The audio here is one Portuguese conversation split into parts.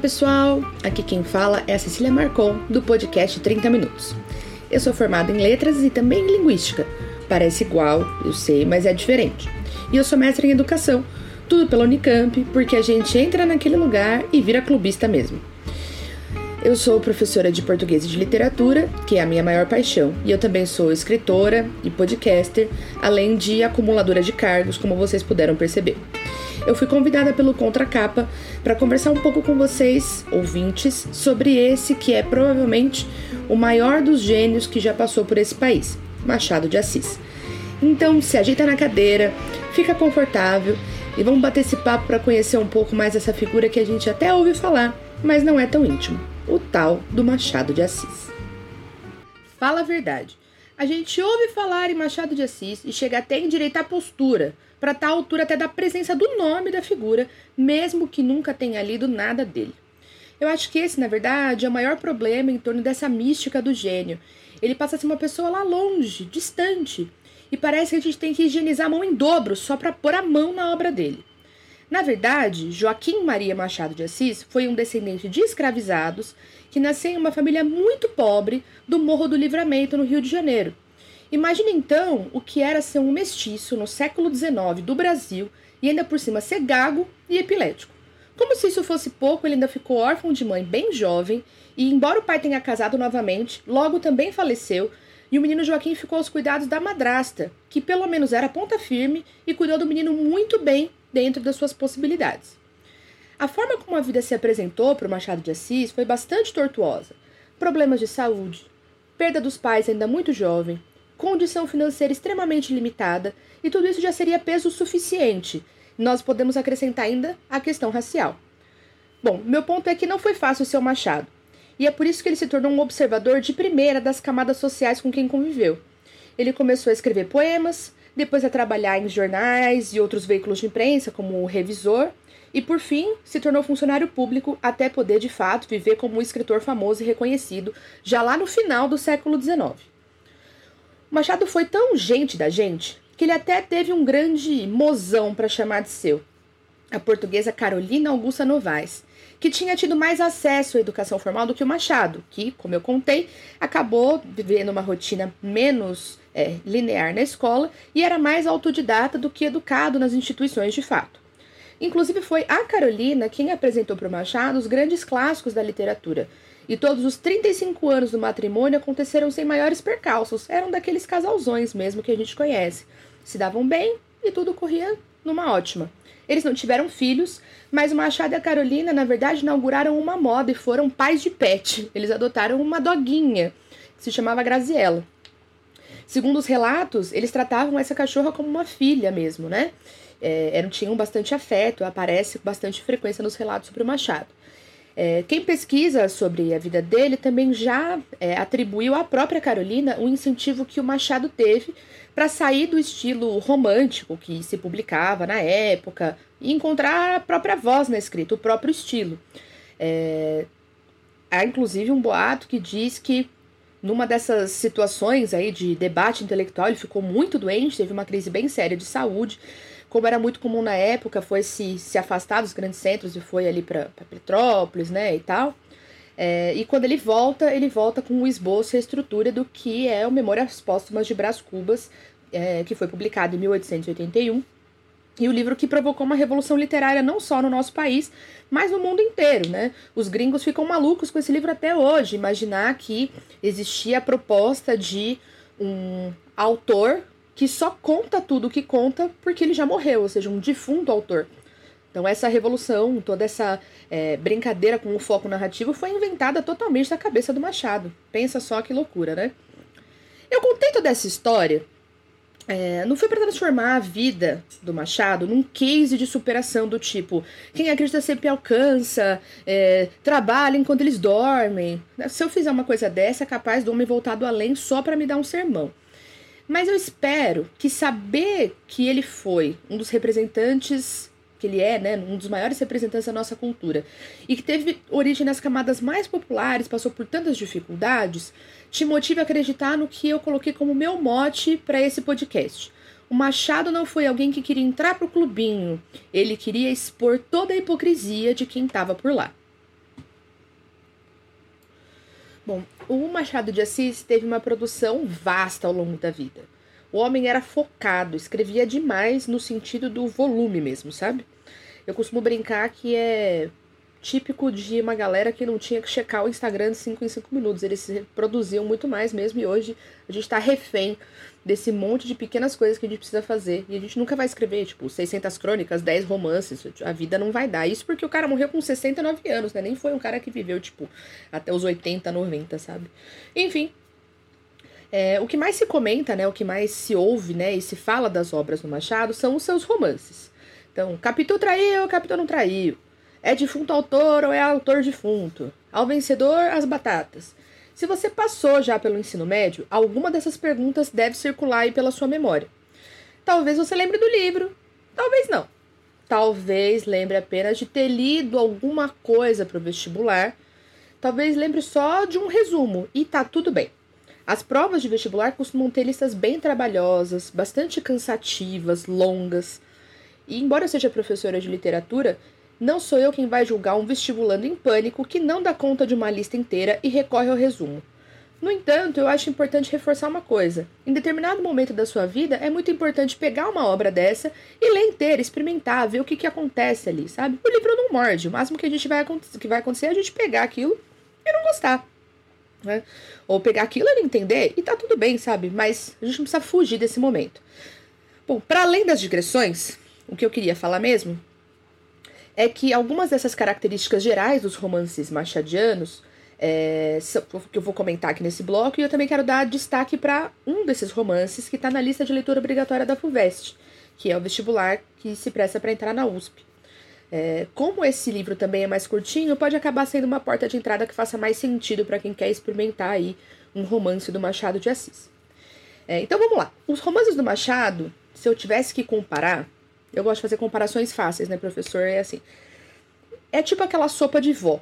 pessoal! Aqui quem fala é a Cecília Marcon, do podcast 30 Minutos. Eu sou formada em letras e também em linguística. Parece igual, eu sei, mas é diferente. E eu sou mestre em educação, tudo pela Unicamp, porque a gente entra naquele lugar e vira clubista mesmo. Eu sou professora de português e de literatura, que é a minha maior paixão, e eu também sou escritora e podcaster, além de acumuladora de cargos, como vocês puderam perceber eu fui convidada pelo Contracapa para conversar um pouco com vocês, ouvintes, sobre esse que é provavelmente o maior dos gênios que já passou por esse país, Machado de Assis. Então, se ajeita na cadeira, fica confortável e vamos bater esse papo para conhecer um pouco mais essa figura que a gente até ouve falar, mas não é tão íntimo, o tal do Machado de Assis. Fala a verdade. A gente ouve falar em Machado de Assis e chega até a endireitar a postura, para tal altura até da presença do nome da figura, mesmo que nunca tenha lido nada dele. Eu acho que esse, na verdade, é o maior problema em torno dessa mística do gênio. Ele passa a ser uma pessoa lá longe, distante, e parece que a gente tem que higienizar a mão em dobro só para pôr a mão na obra dele. Na verdade, Joaquim Maria Machado de Assis foi um descendente de escravizados que nasceu em uma família muito pobre do Morro do Livramento, no Rio de Janeiro. Imagine então o que era ser um mestiço no século XIX do Brasil e ainda por cima ser gago e epilético. Como se isso fosse pouco, ele ainda ficou órfão de mãe bem jovem e, embora o pai tenha casado novamente, logo também faleceu e o menino Joaquim ficou aos cuidados da madrasta, que pelo menos era ponta firme e cuidou do menino muito bem dentro das suas possibilidades. A forma como a vida se apresentou para o Machado de Assis foi bastante tortuosa. Problemas de saúde, perda dos pais ainda muito jovem, condição financeira extremamente limitada, e tudo isso já seria peso suficiente. Nós podemos acrescentar ainda a questão racial. Bom, meu ponto é que não foi fácil ser o Machado, e é por isso que ele se tornou um observador de primeira das camadas sociais com quem conviveu. Ele começou a escrever poemas, depois a trabalhar em jornais e outros veículos de imprensa, como revisor, e por fim se tornou funcionário público até poder de fato viver como um escritor famoso e reconhecido já lá no final do século XIX. Machado foi tão gente da gente que ele até teve um grande mozão para chamar de seu, a portuguesa Carolina Augusta Novaes, que tinha tido mais acesso à educação formal do que o Machado, que, como eu contei, acabou vivendo uma rotina menos é, linear na escola e era mais autodidata do que educado nas instituições de fato. Inclusive, foi a Carolina quem apresentou para o Machado os grandes clássicos da literatura, e todos os 35 anos do matrimônio aconteceram sem maiores percalços. Eram daqueles casalzões mesmo que a gente conhece. Se davam bem e tudo corria numa ótima. Eles não tiveram filhos, mas o Machado e a Carolina, na verdade, inauguraram uma moda e foram pais de pet. Eles adotaram uma doguinha, que se chamava Graziella. Segundo os relatos, eles tratavam essa cachorra como uma filha mesmo, né? É, eram, tinham bastante afeto, aparece com bastante frequência nos relatos sobre o Machado. É, quem pesquisa sobre a vida dele também já é, atribuiu à própria Carolina o incentivo que o Machado teve para sair do estilo romântico que se publicava na época e encontrar a própria voz na escrita, o próprio estilo. É, há inclusive um boato que diz que numa dessas situações aí de debate intelectual ele ficou muito doente, teve uma crise bem séria de saúde como era muito comum na época, foi se, se afastar dos grandes centros e foi ali para Petrópolis, né, e tal. É, e quando ele volta, ele volta com o esboço e a estrutura do que é o Memórias Póstumas de Brás Cubas, é, que foi publicado em 1881, e o livro que provocou uma revolução literária não só no nosso país, mas no mundo inteiro, né? Os gringos ficam malucos com esse livro até hoje. Imaginar que existia a proposta de um autor que só conta tudo o que conta porque ele já morreu, ou seja, um defunto autor. Então, essa revolução, toda essa é, brincadeira com o foco narrativo foi inventada totalmente da cabeça do Machado. Pensa só que loucura, né? Eu contei toda essa história. É, não foi para transformar a vida do Machado num case de superação do tipo: quem acredita sempre alcança, é, trabalha enquanto eles dormem. Se eu fizer uma coisa dessa, é capaz do homem voltado além só para me dar um sermão. Mas eu espero que saber que ele foi um dos representantes que ele é, né, um dos maiores representantes da nossa cultura, e que teve origem nas camadas mais populares, passou por tantas dificuldades, te motive a acreditar no que eu coloquei como meu mote para esse podcast. O Machado não foi alguém que queria entrar pro clubinho, ele queria expor toda a hipocrisia de quem estava por lá. Bom, o Machado de Assis teve uma produção vasta ao longo da vida. O homem era focado, escrevia demais no sentido do volume mesmo, sabe? Eu costumo brincar que é típico de uma galera que não tinha que checar o Instagram de 5 em 5 minutos. Eles se produziam muito mais mesmo e hoje a gente tá refém desse monte de pequenas coisas que a gente precisa fazer. E a gente nunca vai escrever, tipo, 600 crônicas, 10 romances. A vida não vai dar. Isso porque o cara morreu com 69 anos, né? Nem foi um cara que viveu, tipo, até os 80, 90, sabe? Enfim. É, o que mais se comenta, né? O que mais se ouve, né? E se fala das obras do Machado são os seus romances. Então, Capitu traiu, Capitu não traiu. É defunto autor ou é autor defunto? Ao vencedor, as batatas. Se você passou já pelo ensino médio, alguma dessas perguntas deve circular aí pela sua memória. Talvez você lembre do livro, talvez não. Talvez lembre apenas de ter lido alguma coisa para o vestibular. Talvez lembre só de um resumo e tá tudo bem. As provas de vestibular costumam ter listas bem trabalhosas, bastante cansativas, longas. E embora eu seja professora de literatura, não sou eu quem vai julgar um vestibulando em pânico que não dá conta de uma lista inteira e recorre ao resumo. No entanto, eu acho importante reforçar uma coisa. Em determinado momento da sua vida, é muito importante pegar uma obra dessa e ler inteira, experimentar, ver o que, que acontece ali, sabe? O livro não morde. O máximo que a gente vai, que vai acontecer é a gente pegar aquilo e não gostar. Né? Ou pegar aquilo e não entender e tá tudo bem, sabe? Mas a gente não precisa fugir desse momento. Bom, para além das digressões, o que eu queria falar mesmo é que algumas dessas características gerais dos romances machadianos, é, que eu vou comentar aqui nesse bloco, e eu também quero dar destaque para um desses romances que está na lista de leitura obrigatória da FUVEST, que é o vestibular que se presta para entrar na USP. É, como esse livro também é mais curtinho, pode acabar sendo uma porta de entrada que faça mais sentido para quem quer experimentar aí um romance do Machado de Assis. É, então vamos lá. Os romances do Machado, se eu tivesse que comparar, eu gosto de fazer comparações fáceis, né, professor? É assim. É tipo aquela sopa de vó,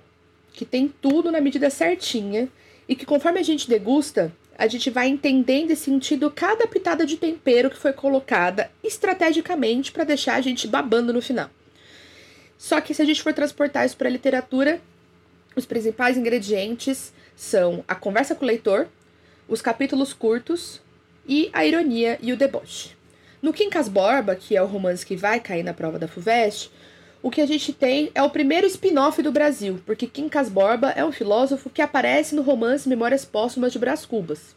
que tem tudo na medida certinha e que conforme a gente degusta, a gente vai entendendo e sentindo cada pitada de tempero que foi colocada estrategicamente para deixar a gente babando no final. Só que se a gente for transportar isso para a literatura, os principais ingredientes são a conversa com o leitor, os capítulos curtos e a ironia e o deboche. No Quincas Borba, que é o romance que vai cair na prova da FUVEST, o que a gente tem é o primeiro spin-off do Brasil, porque Quincas Borba é um filósofo que aparece no romance Memórias Póstumas de Brás Cubas.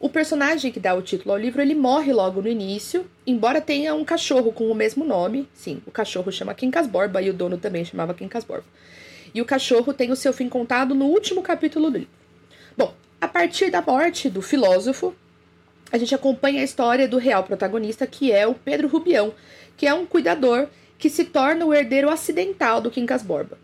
O personagem que dá o título ao livro, ele morre logo no início, embora tenha um cachorro com o mesmo nome. Sim, o cachorro chama Quincas Borba e o dono também chamava Quincas Borba. E o cachorro tem o seu fim contado no último capítulo do livro. Bom, a partir da morte do filósofo, a gente acompanha a história do real protagonista, que é o Pedro Rubião, que é um cuidador que se torna o herdeiro acidental do Quincas Borba.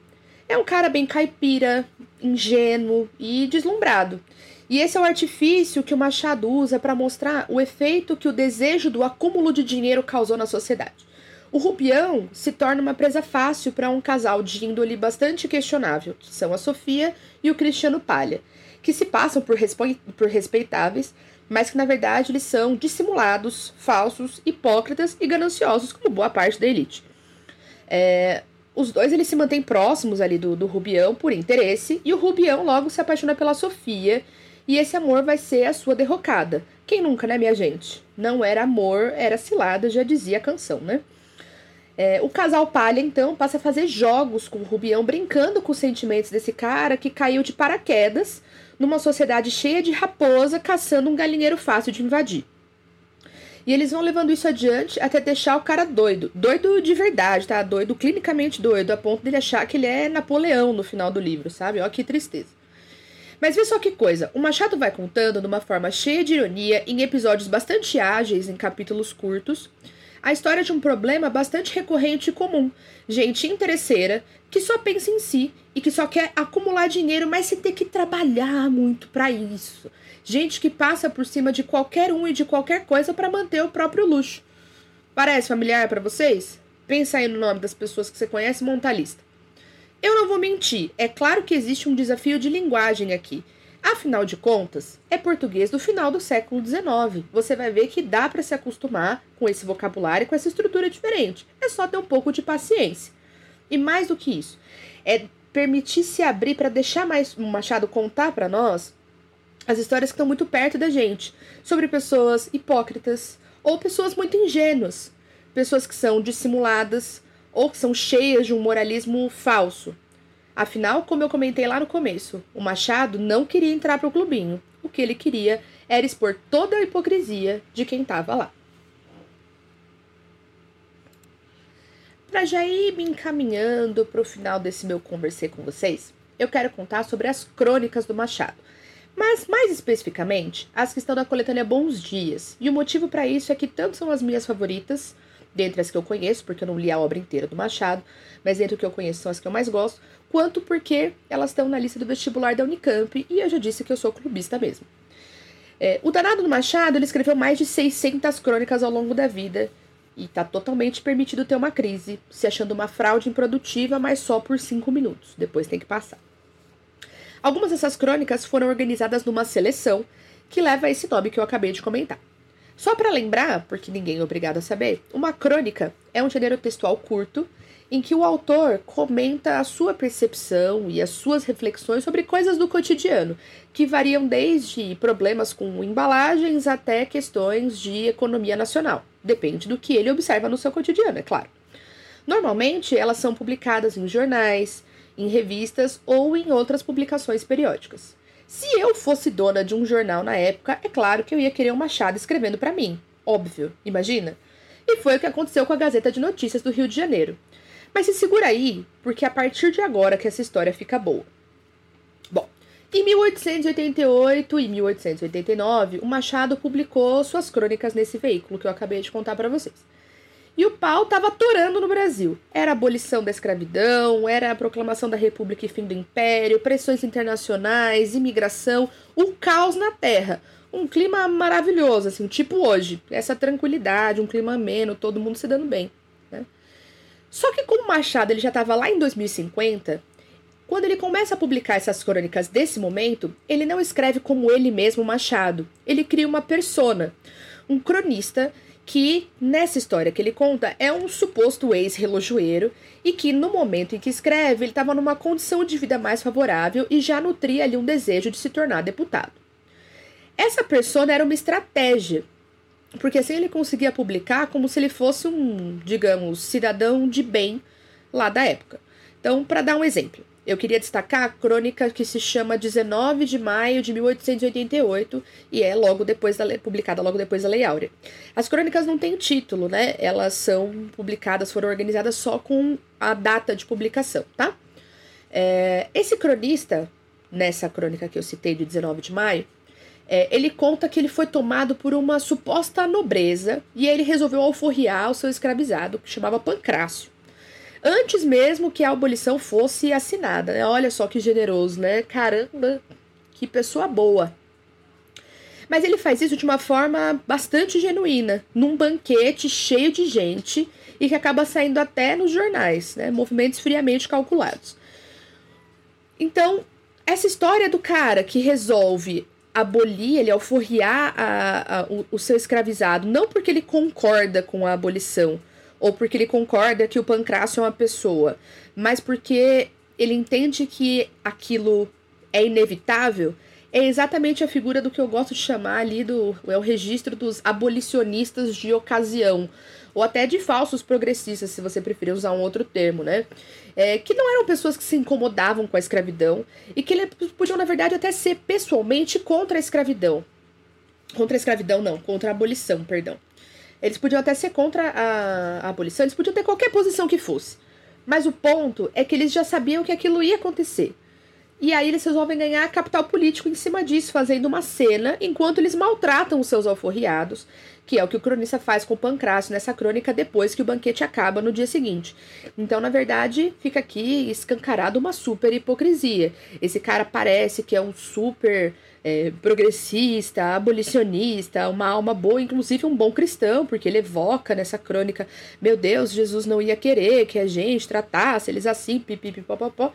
É um cara bem caipira, ingênuo e deslumbrado. E esse é o artifício que o Machado usa para mostrar o efeito que o desejo do acúmulo de dinheiro causou na sociedade. O Rubião se torna uma presa fácil para um casal de índole bastante questionável, que são a Sofia e o Cristiano Palha, que se passam por, por respeitáveis, mas que na verdade eles são dissimulados, falsos, hipócritas e gananciosos, como boa parte da elite. É, os dois eles se mantêm próximos ali do, do Rubião por interesse, e o Rubião logo se apaixona pela Sofia, e esse amor vai ser a sua derrocada. Quem nunca, né, minha gente? Não era amor, era cilada, já dizia a canção, né? É, o casal Palha, então, passa a fazer jogos com o Rubião, brincando com os sentimentos desse cara que caiu de paraquedas numa sociedade cheia de raposa caçando um galinheiro fácil de invadir. E eles vão levando isso adiante até deixar o cara doido. Doido de verdade, tá? Doido, clinicamente doido, a ponto dele achar que ele é Napoleão no final do livro, sabe? Ó, que tristeza. Mas vê só que coisa, o Machado vai contando de uma forma cheia de ironia, em episódios bastante ágeis, em capítulos curtos, a história de um problema bastante recorrente e comum. Gente interesseira que só pensa em si e que só quer acumular dinheiro, mas sem ter que trabalhar muito para isso. Gente que passa por cima de qualquer um e de qualquer coisa para manter o próprio luxo. Parece familiar para vocês? Pensa aí no nome das pessoas que você conhece e monta a lista. Eu não vou mentir, é claro que existe um desafio de linguagem aqui. Afinal de contas, é português do final do século XIX. Você vai ver que dá para se acostumar com esse vocabulário, com essa estrutura diferente. É só ter um pouco de paciência. E mais do que isso, é permitir se abrir para deixar mais o Machado contar para nós as histórias que estão muito perto da gente, sobre pessoas hipócritas ou pessoas muito ingênuas, pessoas que são dissimuladas ou que são cheias de um moralismo falso. Afinal, como eu comentei lá no começo, o Machado não queria entrar para o clubinho. O que ele queria era expor toda a hipocrisia de quem estava lá. Para já ir me encaminhando para o final desse meu conversei com vocês, eu quero contar sobre as crônicas do Machado. Mas, mais especificamente, as que estão na coletânea Bons Dias. E o motivo para isso é que tanto são as minhas favoritas, dentre as que eu conheço, porque eu não li a obra inteira do Machado, mas dentre o que eu conheço são as que eu mais gosto, quanto porque elas estão na lista do vestibular da Unicamp e eu já disse que eu sou clubista mesmo. É, o danado do Machado ele escreveu mais de 600 crônicas ao longo da vida e está totalmente permitido ter uma crise, se achando uma fraude improdutiva, mas só por 5 minutos. Depois tem que passar. Algumas dessas crônicas foram organizadas numa seleção que leva a esse nome que eu acabei de comentar. Só para lembrar, porque ninguém é obrigado a saber, uma crônica é um gênero textual curto em que o autor comenta a sua percepção e as suas reflexões sobre coisas do cotidiano, que variam desde problemas com embalagens até questões de economia nacional. Depende do que ele observa no seu cotidiano, é claro. Normalmente, elas são publicadas em jornais, em revistas ou em outras publicações periódicas. Se eu fosse dona de um jornal na época, é claro que eu ia querer um Machado escrevendo para mim. Óbvio, imagina? E foi o que aconteceu com a Gazeta de Notícias do Rio de Janeiro. Mas se segura aí, porque a partir de agora que essa história fica boa. Bom, em 1888 e 1889, o Machado publicou suas crônicas nesse veículo que eu acabei de contar para vocês. E o pau estava atorando no Brasil. Era a abolição da escravidão, era a proclamação da República e fim do Império, pressões internacionais, imigração, o caos na Terra. Um clima maravilhoso, assim, tipo hoje. Essa tranquilidade, um clima ameno, todo mundo se dando bem. Só que como Machado ele já estava lá em 2050, quando ele começa a publicar essas crônicas desse momento, ele não escreve como ele mesmo Machado. Ele cria uma persona, um cronista que nessa história que ele conta é um suposto ex-relojoeiro e que no momento em que escreve ele estava numa condição de vida mais favorável e já nutria ali um desejo de se tornar deputado. Essa persona era uma estratégia porque assim ele conseguia publicar como se ele fosse um, digamos, cidadão de bem lá da época. Então, para dar um exemplo, eu queria destacar a crônica que se chama 19 de maio de 1888 e é logo depois da lei, publicada logo depois da Lei Áurea. As crônicas não têm título, né? Elas são publicadas, foram organizadas só com a data de publicação, tá? É, esse cronista, nessa crônica que eu citei de 19 de maio, é, ele conta que ele foi tomado por uma suposta nobreza e ele resolveu alforriar o seu escravizado, que chamava Pancrácio. Antes mesmo que a abolição fosse assinada. Né? Olha só que generoso, né? Caramba, que pessoa boa. Mas ele faz isso de uma forma bastante genuína, num banquete cheio de gente e que acaba saindo até nos jornais, né? Movimentos friamente calculados. Então, essa história do cara que resolve abolir, ele alforriar a, a, o, o seu escravizado, não porque ele concorda com a abolição, ou porque ele concorda que o Pancrácio é uma pessoa, mas porque ele entende que aquilo é inevitável, é exatamente a figura do que eu gosto de chamar ali do é o registro dos abolicionistas de ocasião, ou até de falsos progressistas, se você preferir usar um outro termo, né? É, que não eram pessoas que se incomodavam com a escravidão e que podiam, na verdade, até ser pessoalmente contra a escravidão. Contra a escravidão, não, contra a abolição, perdão. Eles podiam até ser contra a, a abolição, eles podiam ter qualquer posição que fosse. Mas o ponto é que eles já sabiam que aquilo ia acontecer. E aí eles resolvem ganhar capital político em cima disso, fazendo uma cena enquanto eles maltratam os seus alforriados, que é o que o cronista faz com o Pancrácio nessa crônica depois que o banquete acaba no dia seguinte. Então, na verdade, fica aqui escancarado uma super hipocrisia. Esse cara parece que é um super é, progressista, abolicionista, uma alma boa, inclusive um bom cristão, porque ele evoca nessa crônica: meu Deus, Jesus não ia querer que a gente tratasse eles assim, pipipipopopó,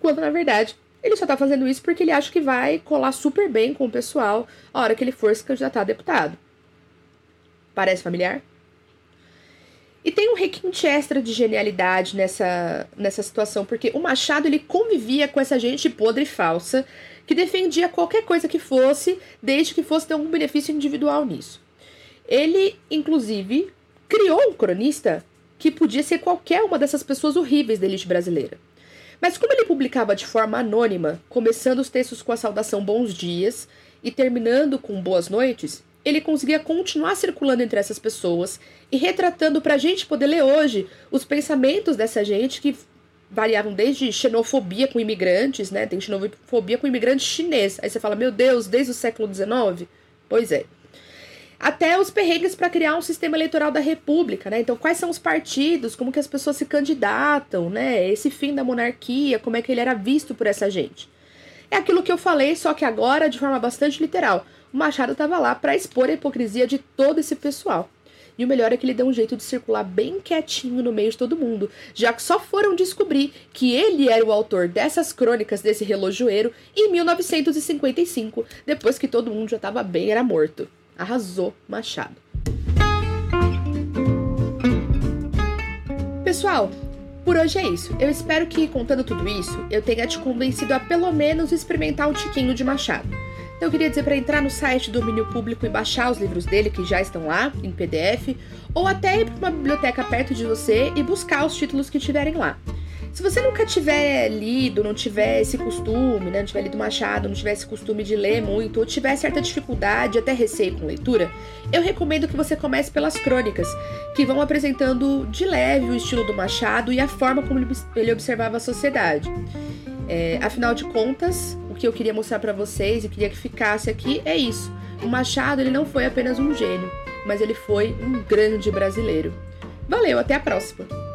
quando na verdade ele só tá fazendo isso porque ele acha que vai colar super bem com o pessoal a hora que ele for se candidatar a deputado. Parece familiar? E tem um requinte extra de genialidade nessa, nessa situação, porque o Machado ele convivia com essa gente podre e falsa que defendia qualquer coisa que fosse, desde que fosse ter algum benefício individual nisso. Ele, inclusive, criou um cronista que podia ser qualquer uma dessas pessoas horríveis da elite brasileira. Mas como ele publicava de forma anônima, começando os textos com a saudação bons dias e terminando com boas noites, ele conseguia continuar circulando entre essas pessoas e retratando para a gente poder ler hoje os pensamentos dessa gente que variavam desde xenofobia com imigrantes, né? Tem xenofobia com imigrantes chinês. Aí você fala, meu Deus, desde o século XIX? Pois é. Até os perrengues para criar um sistema eleitoral da República, né? Então, quais são os partidos, como que as pessoas se candidatam, né? Esse fim da monarquia, como é que ele era visto por essa gente. É aquilo que eu falei, só que agora de forma bastante literal. O Machado estava lá para expor a hipocrisia de todo esse pessoal. E o melhor é que ele deu um jeito de circular bem quietinho no meio de todo mundo, já que só foram descobrir que ele era o autor dessas crônicas desse relojoeiro em 1955, depois que todo mundo já estava bem era morto. Arrasou Machado. Pessoal, por hoje é isso. Eu espero que, contando tudo isso, eu tenha te convencido a pelo menos experimentar um tiquinho de Machado. Então eu queria dizer para entrar no site do domínio público e baixar os livros dele que já estão lá em PDF, ou até ir para uma biblioteca perto de você e buscar os títulos que tiverem lá. Se você nunca tiver lido, não tiver esse costume, né, não tiver lido Machado, não tiver esse costume de ler muito, ou tiver certa dificuldade, até receio com leitura, eu recomendo que você comece pelas crônicas, que vão apresentando de leve o estilo do Machado e a forma como ele observava a sociedade. É, afinal de contas, o que eu queria mostrar para vocês e queria que ficasse aqui é isso. O Machado ele não foi apenas um gênio, mas ele foi um grande brasileiro. Valeu, até a próxima!